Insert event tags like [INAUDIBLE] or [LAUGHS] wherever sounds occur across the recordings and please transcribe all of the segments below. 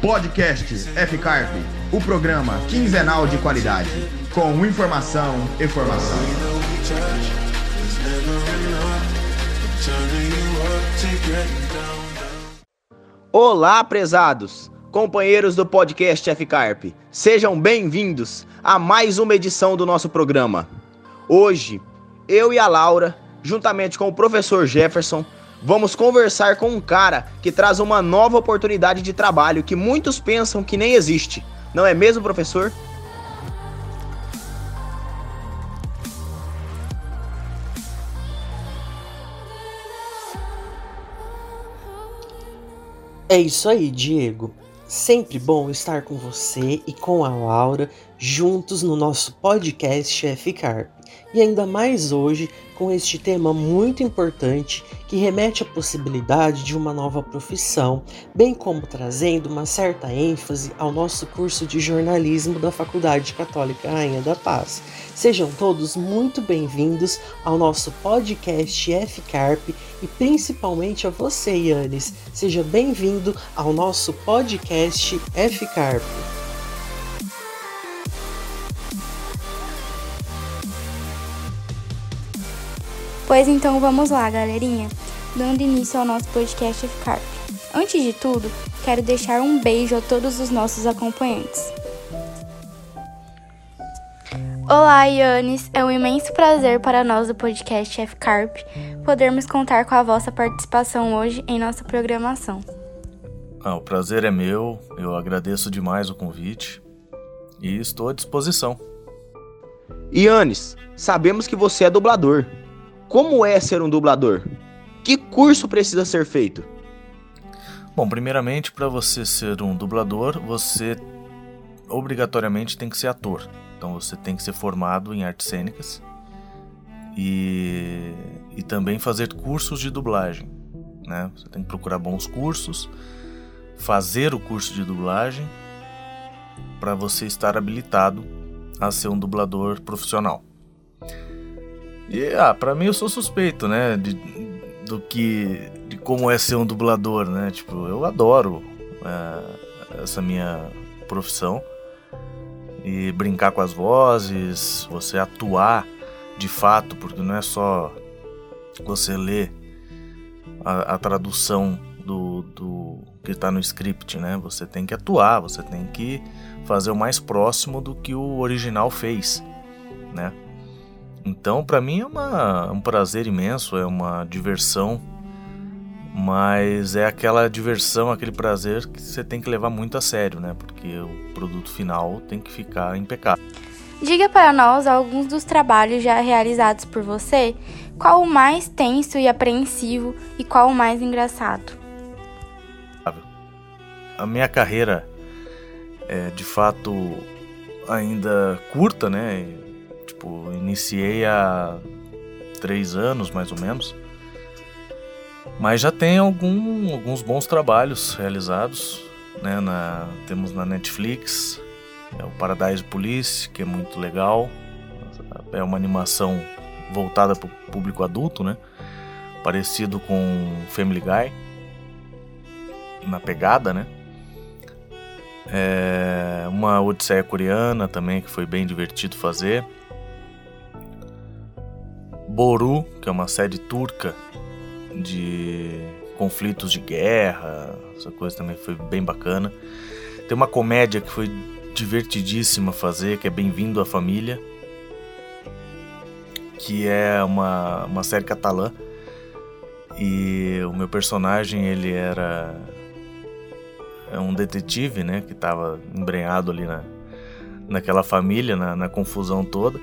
Podcast F-Carp, o programa quinzenal de qualidade, com informação e formação. Olá, prezados, companheiros do podcast F-Carp. Sejam bem-vindos a mais uma edição do nosso programa. Hoje, eu e a Laura, juntamente com o professor Jefferson, vamos conversar com um cara que traz uma nova oportunidade de trabalho que muitos pensam que nem existe. Não é mesmo, professor? É isso aí, Diego. Sempre bom estar com você e com a Laura juntos no nosso podcast F-Carp e ainda mais hoje com este tema muito importante que remete à possibilidade de uma nova profissão, bem como trazendo uma certa ênfase ao nosso curso de jornalismo da Faculdade Católica Rainha da Paz. Sejam todos muito bem-vindos ao nosso podcast F-Carp e principalmente a você, Yannis. Seja bem-vindo ao nosso podcast F-Carp. Pois então vamos lá, galerinha, dando início ao nosso podcast F-Carp. Antes de tudo, quero deixar um beijo a todos os nossos acompanhantes. Olá, Yannis! É um imenso prazer para nós do podcast F-Carp podermos contar com a vossa participação hoje em nossa programação. Ah, o prazer é meu, eu agradeço demais o convite e estou à disposição. Yannis, sabemos que você é dublador. Como é ser um dublador? Que curso precisa ser feito? Bom, primeiramente, para você ser um dublador, você obrigatoriamente tem que ser ator. Então você tem que ser formado em artes cênicas e, e também fazer cursos de dublagem. Né? Você tem que procurar bons cursos, fazer o curso de dublagem para você estar habilitado a ser um dublador profissional. E, ah, pra mim eu sou suspeito, né? De, do que. de como é ser um dublador, né? Tipo, eu adoro é, essa minha profissão. E brincar com as vozes, você atuar de fato, porque não é só você ler a, a tradução do, do que está no script, né? Você tem que atuar, você tem que fazer o mais próximo do que o original fez, né? Então, para mim é uma, um prazer imenso, é uma diversão, mas é aquela diversão, aquele prazer que você tem que levar muito a sério, né? Porque o produto final tem que ficar impecável. Diga para nós alguns dos trabalhos já realizados por você, qual o mais tenso e apreensivo e qual o mais engraçado. A minha carreira é de fato ainda curta, né? Tipo, iniciei há três anos mais ou menos. Mas já tem algum, alguns bons trabalhos realizados. Né? Na, temos na Netflix é o Paradise Police, que é muito legal. É uma animação voltada para o público adulto, né? Parecido com Family Guy. Na pegada, né? É uma Odisseia coreana também, que foi bem divertido fazer. Boru, que é uma série turca de conflitos de guerra, essa coisa também foi bem bacana. Tem uma comédia que foi divertidíssima fazer, que é Bem-vindo à Família, que é uma, uma série catalã. E o meu personagem, ele era é um detetive, né, que estava embrenhado ali na, naquela família, na, na confusão toda.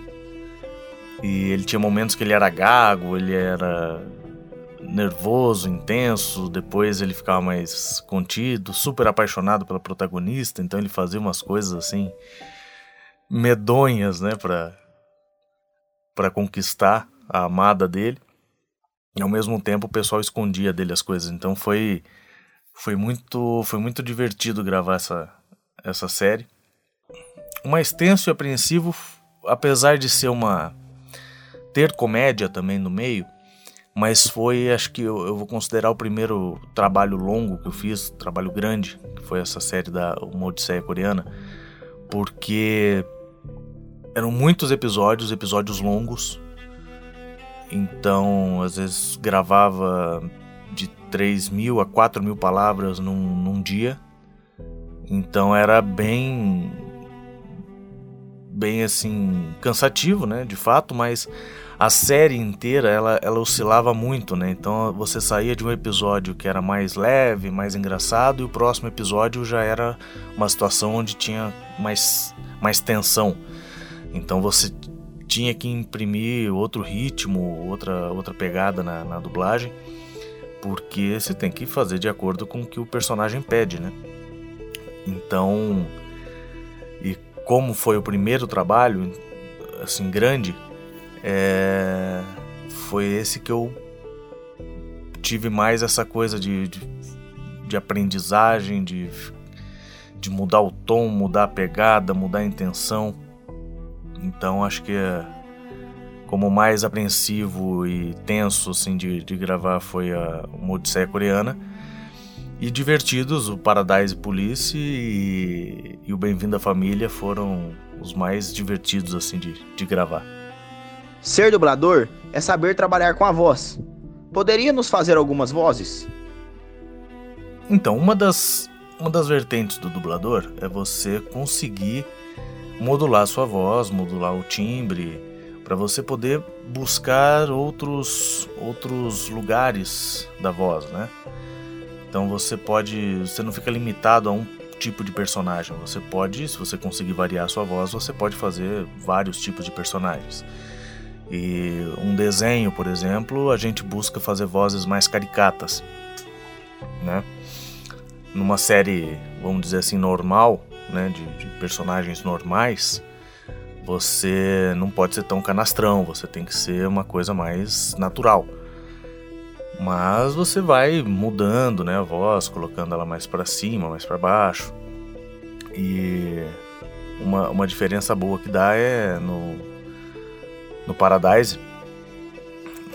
E ele tinha momentos que ele era gago, ele era nervoso, intenso, depois ele ficava mais contido, super apaixonado pela protagonista, então ele fazia umas coisas assim medonhas, né, para para conquistar a amada dele. E ao mesmo tempo o pessoal escondia dele as coisas. Então foi foi muito foi muito divertido gravar essa essa série. O mais tenso e apreensivo, apesar de ser uma ter comédia também no meio, mas foi, acho que eu, eu, vou considerar o primeiro trabalho longo que eu fiz, trabalho grande, que foi essa série da Uma Odisseia Coreana, porque eram muitos episódios, episódios longos, então às vezes gravava de 3 mil a 4 mil palavras num, num dia, então era bem bem assim cansativo, né, de fato, mas a série inteira ela, ela oscilava muito, né? Então você saía de um episódio que era mais leve, mais engraçado, e o próximo episódio já era uma situação onde tinha mais, mais tensão. Então você tinha que imprimir outro ritmo, outra, outra pegada na, na dublagem, porque você tem que fazer de acordo com o que o personagem pede, né? Então, e como foi o primeiro trabalho, assim, grande, é, foi esse que eu tive mais essa coisa de, de, de aprendizagem, de, de mudar o tom, mudar a pegada, mudar a intenção. Então acho que é, como mais apreensivo e tenso assim de, de gravar foi a uma Odisseia Coreana e divertidos, o Paradise Police e, e o Bem-vindo à Família foram os mais divertidos assim de, de gravar. Ser dublador é saber trabalhar com a voz. Poderia nos fazer algumas vozes? Então, uma das, uma das vertentes do dublador é você conseguir modular sua voz, modular o timbre, para você poder buscar outros outros lugares da voz, né? Então você pode, você não fica limitado a um tipo de personagem. Você pode, se você conseguir variar sua voz, você pode fazer vários tipos de personagens. E um desenho, por exemplo, a gente busca fazer vozes mais caricatas, né? Numa série, vamos dizer assim, normal, né, de, de personagens normais, você não pode ser tão canastrão, você tem que ser uma coisa mais natural. Mas você vai mudando, né, a voz, colocando ela mais para cima, mais para baixo. E uma, uma diferença boa que dá é no, no Paradise.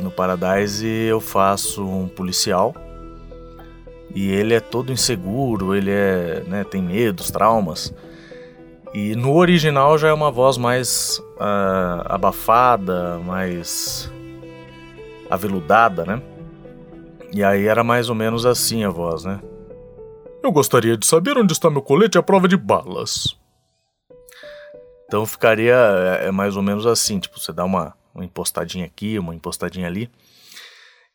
No Paradise eu faço um policial e ele é todo inseguro, ele é, né, tem medos, traumas. E no original já é uma voz mais uh, abafada, mais aveludada, né? E aí era mais ou menos assim a voz, né? Eu gostaria de saber onde está meu colete à prova de balas. Então ficaria é, é mais ou menos assim, tipo, você dá uma, uma impostadinha aqui, uma impostadinha ali.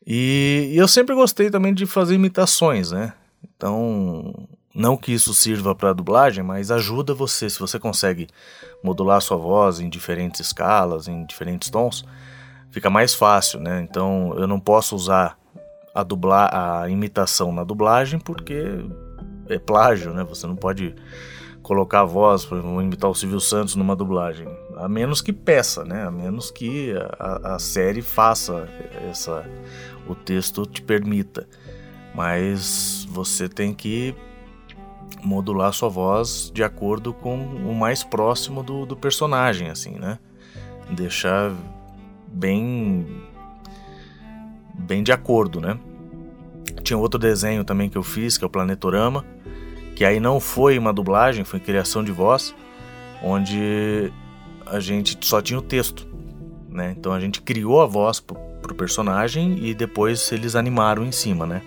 E, e eu sempre gostei também de fazer imitações, né? Então, não que isso sirva para dublagem, mas ajuda você, se você consegue modular sua voz em diferentes escalas, em diferentes tons, fica mais fácil, né? Então, eu não posso usar a dublar a imitação na dublagem porque é plágio, né? Você não pode colocar a voz para imitar o Silvio Santos numa dublagem, a menos que peça, né? A menos que a, a série faça essa o texto te permita. Mas você tem que modular sua voz de acordo com o mais próximo do, do personagem, assim, né? Deixar bem bem de acordo, né? Tinha outro desenho também que eu fiz, que é o Planetorama, que aí não foi uma dublagem, foi criação de voz, onde a gente só tinha o texto, né? Então a gente criou a voz pro, pro personagem e depois eles animaram em cima, né?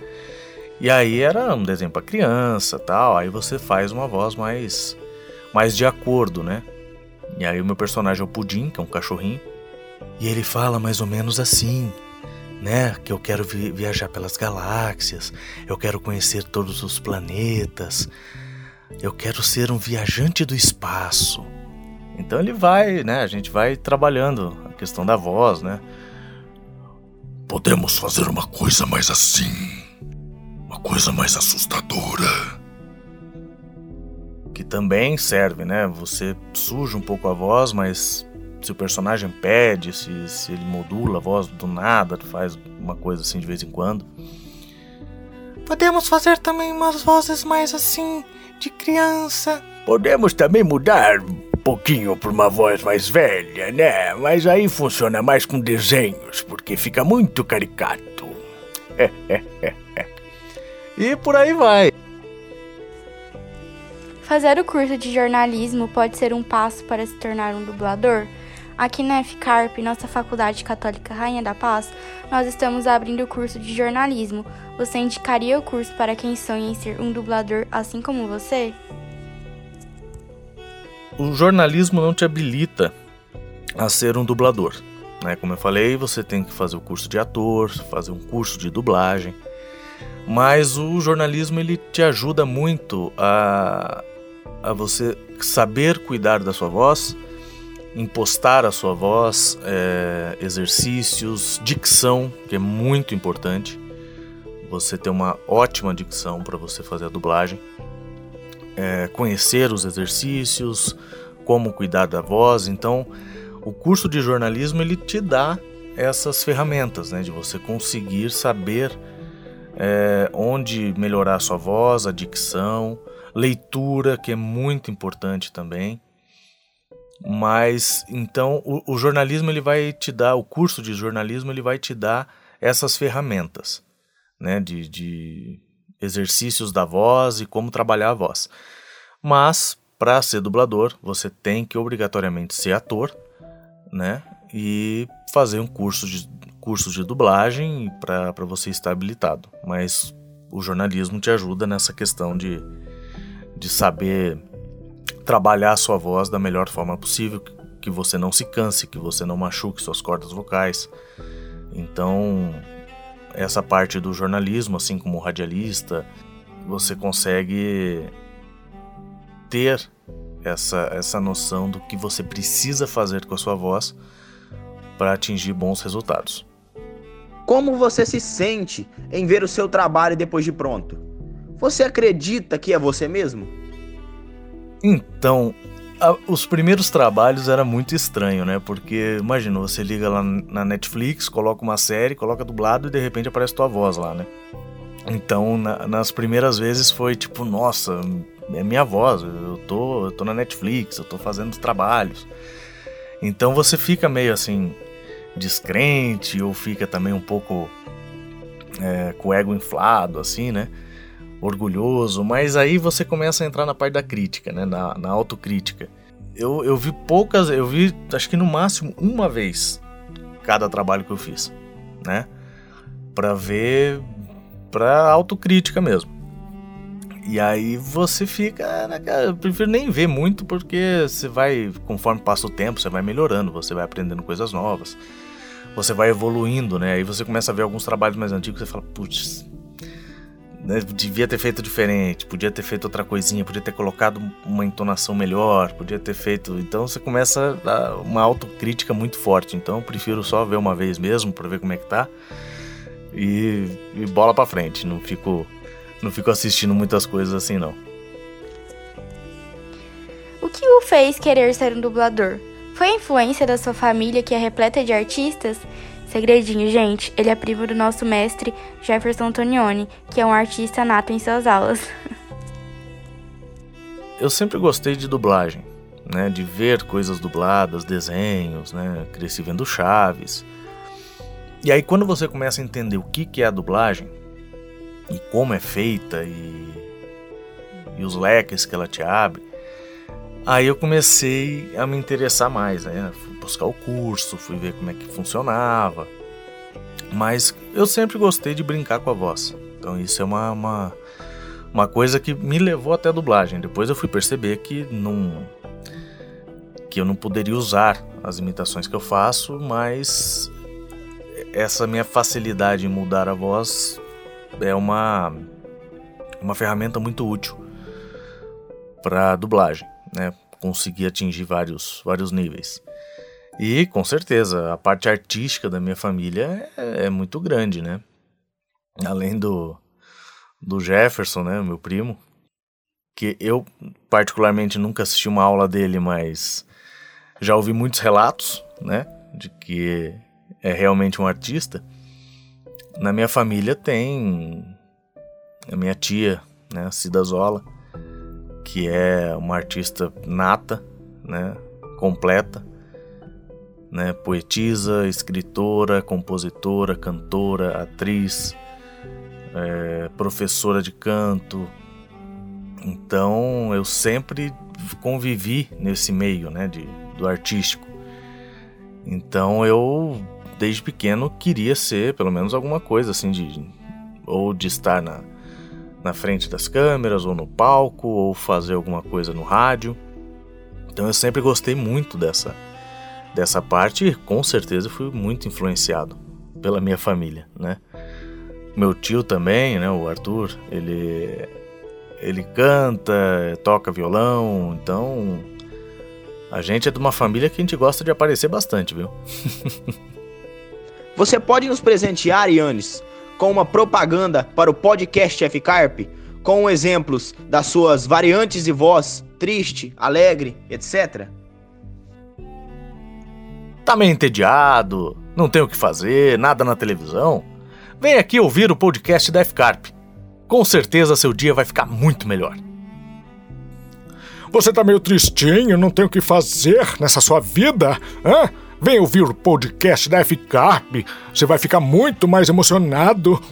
E aí era um desenho para criança, tal, aí você faz uma voz mais mais de acordo, né? E aí o meu personagem é o Pudim, que é um cachorrinho, e ele fala mais ou menos assim: né? Que eu quero vi viajar pelas galáxias, eu quero conhecer todos os planetas, eu quero ser um viajante do espaço. Então ele vai, né? A gente vai trabalhando a questão da voz, né? Podemos fazer uma coisa mais assim, uma coisa mais assustadora. Que também serve, né? Você suja um pouco a voz, mas se o personagem pede, se, se ele modula a voz do nada, faz uma coisa assim de vez em quando. Podemos fazer também umas vozes mais assim, de criança. Podemos também mudar pouquinho por uma voz mais velha, né? Mas aí funciona mais com desenhos, porque fica muito caricato. [LAUGHS] e por aí vai. Fazer o curso de jornalismo pode ser um passo para se tornar um dublador? Aqui na FCARP, nossa Faculdade Católica Rainha da Paz, nós estamos abrindo o curso de jornalismo. Você indicaria o curso para quem sonha em ser um dublador assim como você? O jornalismo não te habilita a ser um dublador. Né? Como eu falei, você tem que fazer o curso de ator, fazer um curso de dublagem. Mas o jornalismo ele te ajuda muito a a você saber cuidar da sua voz, impostar a sua voz, é, exercícios, dicção, que é muito importante. Você ter uma ótima dicção para você fazer a dublagem, é, conhecer os exercícios, como cuidar da voz. Então, o curso de jornalismo ele te dá essas ferramentas, né, de você conseguir saber é, onde melhorar a sua voz, a dicção, leitura, que é muito importante também. Mas então o, o, jornalismo ele vai te dar, o curso de jornalismo ele vai te dar essas ferramentas, né, de, de exercícios da voz e como trabalhar a voz. Mas para ser dublador você tem que obrigatoriamente ser ator, né, e fazer um curso de curso de dublagem para você estar habilitado. Mas o jornalismo te ajuda nessa questão de de saber trabalhar a sua voz da melhor forma possível, que você não se canse, que você não machuque suas cordas vocais. Então, essa parte do jornalismo, assim como radialista, você consegue ter essa, essa noção do que você precisa fazer com a sua voz para atingir bons resultados. Como você se sente em ver o seu trabalho depois de pronto? Você acredita que é você mesmo? Então, a, os primeiros trabalhos era muito estranho, né? Porque, imagina, você liga lá na Netflix, coloca uma série, coloca dublado e de repente aparece tua voz lá, né? Então, na, nas primeiras vezes foi tipo, nossa, é minha voz, eu tô, eu tô na Netflix, eu tô fazendo os trabalhos. Então você fica meio assim, descrente, ou fica também um pouco é, com o ego inflado, assim, né? Orgulhoso, mas aí você começa a entrar na parte da crítica, né? Na, na autocrítica. Eu, eu vi poucas, eu vi acho que no máximo uma vez cada trabalho que eu fiz, né? Pra ver, pra autocrítica mesmo. E aí você fica, né, eu prefiro nem ver muito porque você vai, conforme passa o tempo, você vai melhorando, você vai aprendendo coisas novas, você vai evoluindo, né? Aí você começa a ver alguns trabalhos mais antigos e fala, putz, né, devia ter feito diferente, podia ter feito outra coisinha, podia ter colocado uma entonação melhor, podia ter feito. Então você começa a uma autocrítica muito forte. Então eu prefiro só ver uma vez mesmo para ver como é que tá e, e bola para frente. Não fico, não fico assistindo muitas coisas assim não. O que o fez querer ser um dublador? Foi a influência da sua família que é repleta de artistas? Segredinho, gente, ele é primo do nosso mestre Jefferson Antonioni, que é um artista nato em suas aulas. [LAUGHS] Eu sempre gostei de dublagem, né? De ver coisas dubladas, desenhos, né? Cresci vendo Chaves. E aí quando você começa a entender o que, que é a dublagem e como é feita e, e os leques que ela te abre, Aí eu comecei a me interessar mais, né? Buscar o curso, fui ver como é que funcionava. Mas eu sempre gostei de brincar com a voz. Então isso é uma, uma, uma coisa que me levou até a dublagem. Depois eu fui perceber que não que eu não poderia usar as imitações que eu faço, mas essa minha facilidade em mudar a voz é uma uma ferramenta muito útil para dublagem né, conseguir atingir vários, vários níveis. E com certeza, a parte artística da minha família é, é muito grande, né? Além do, do Jefferson, né, meu primo, que eu particularmente nunca assisti uma aula dele, mas já ouvi muitos relatos, né, de que é realmente um artista. Na minha família tem a minha tia, né, Cida Zola, que é uma artista nata, né, completa, né, poetisa, escritora, compositora, cantora, atriz, é, professora de canto. Então eu sempre convivi nesse meio, né, de, do artístico. Então eu desde pequeno queria ser pelo menos alguma coisa assim de ou de estar na, na frente das câmeras ou no palco ou fazer alguma coisa no rádio. Então eu sempre gostei muito dessa dessa parte com certeza fui muito influenciado pela minha família, né? Meu tio também, né, o Arthur, ele ele canta, toca violão, então a gente é de uma família que a gente gosta de aparecer bastante, viu? [LAUGHS] Você pode nos presentear, Yannis, com uma propaganda para o podcast F Carp, com exemplos das suas variantes de voz, triste, alegre, etc. Tá meio entediado, não tem o que fazer, nada na televisão? Vem aqui ouvir o podcast da F Carp. Com certeza seu dia vai ficar muito melhor. Você tá meio tristinho, não tem o que fazer nessa sua vida? Hã? Vem ouvir o podcast da F-Carp. Você vai ficar muito mais emocionado.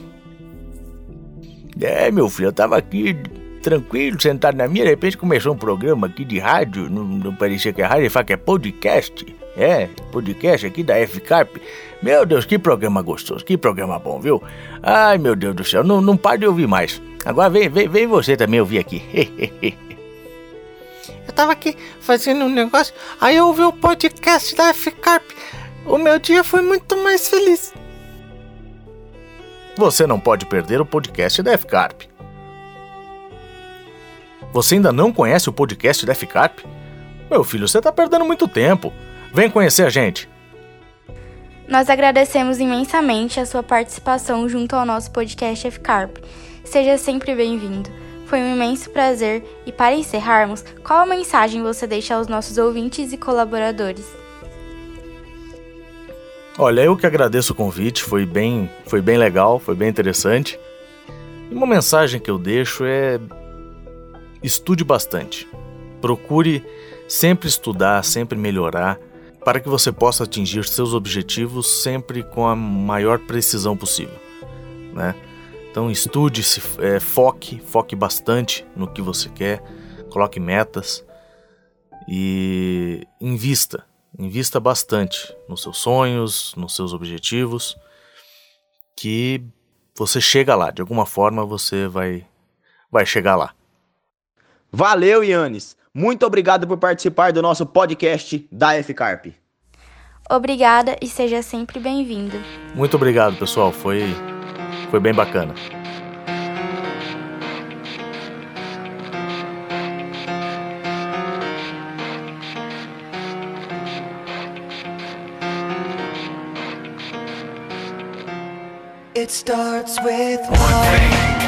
É, meu filho, eu tava aqui tranquilo, sentado na minha, de repente começou um programa aqui de rádio, não, não parecia que é rádio, ele fala que é podcast. É, podcast aqui da F-Carp. Meu Deus, que programa gostoso, que programa bom, viu? Ai, meu Deus do céu, não, não pare de ouvir mais. Agora vem, vem, vem você também ouvir aqui. [LAUGHS] Eu tava aqui fazendo um negócio, aí eu ouvi o podcast da F-Carp. O meu dia foi muito mais feliz. Você não pode perder o podcast da F-Carp. Você ainda não conhece o podcast da F-Carp? Meu filho, você tá perdendo muito tempo. Vem conhecer a gente. Nós agradecemos imensamente a sua participação junto ao nosso podcast F-Carp. Seja sempre bem-vindo. Foi um imenso prazer e para encerrarmos, qual a mensagem você deixa aos nossos ouvintes e colaboradores? Olha, eu que agradeço o convite, foi bem, foi bem legal, foi bem interessante. E uma mensagem que eu deixo é estude bastante. Procure sempre estudar, sempre melhorar, para que você possa atingir seus objetivos sempre com a maior precisão possível, né? Então estude, se é, foque, foque bastante no que você quer, coloque metas e invista, invista bastante nos seus sonhos, nos seus objetivos, que você chega lá, de alguma forma você vai vai chegar lá. Valeu, Yannis. Muito obrigado por participar do nosso podcast da F-Carp. Obrigada e seja sempre bem-vindo. Muito obrigado, pessoal. Foi foi bem bacana. It starts with one thing.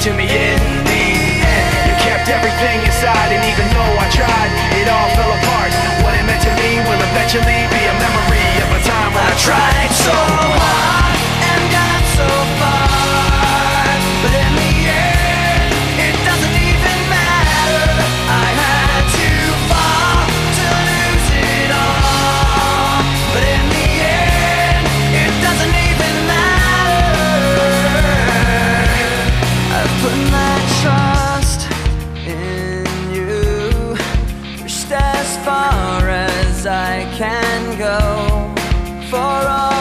to me in go for all.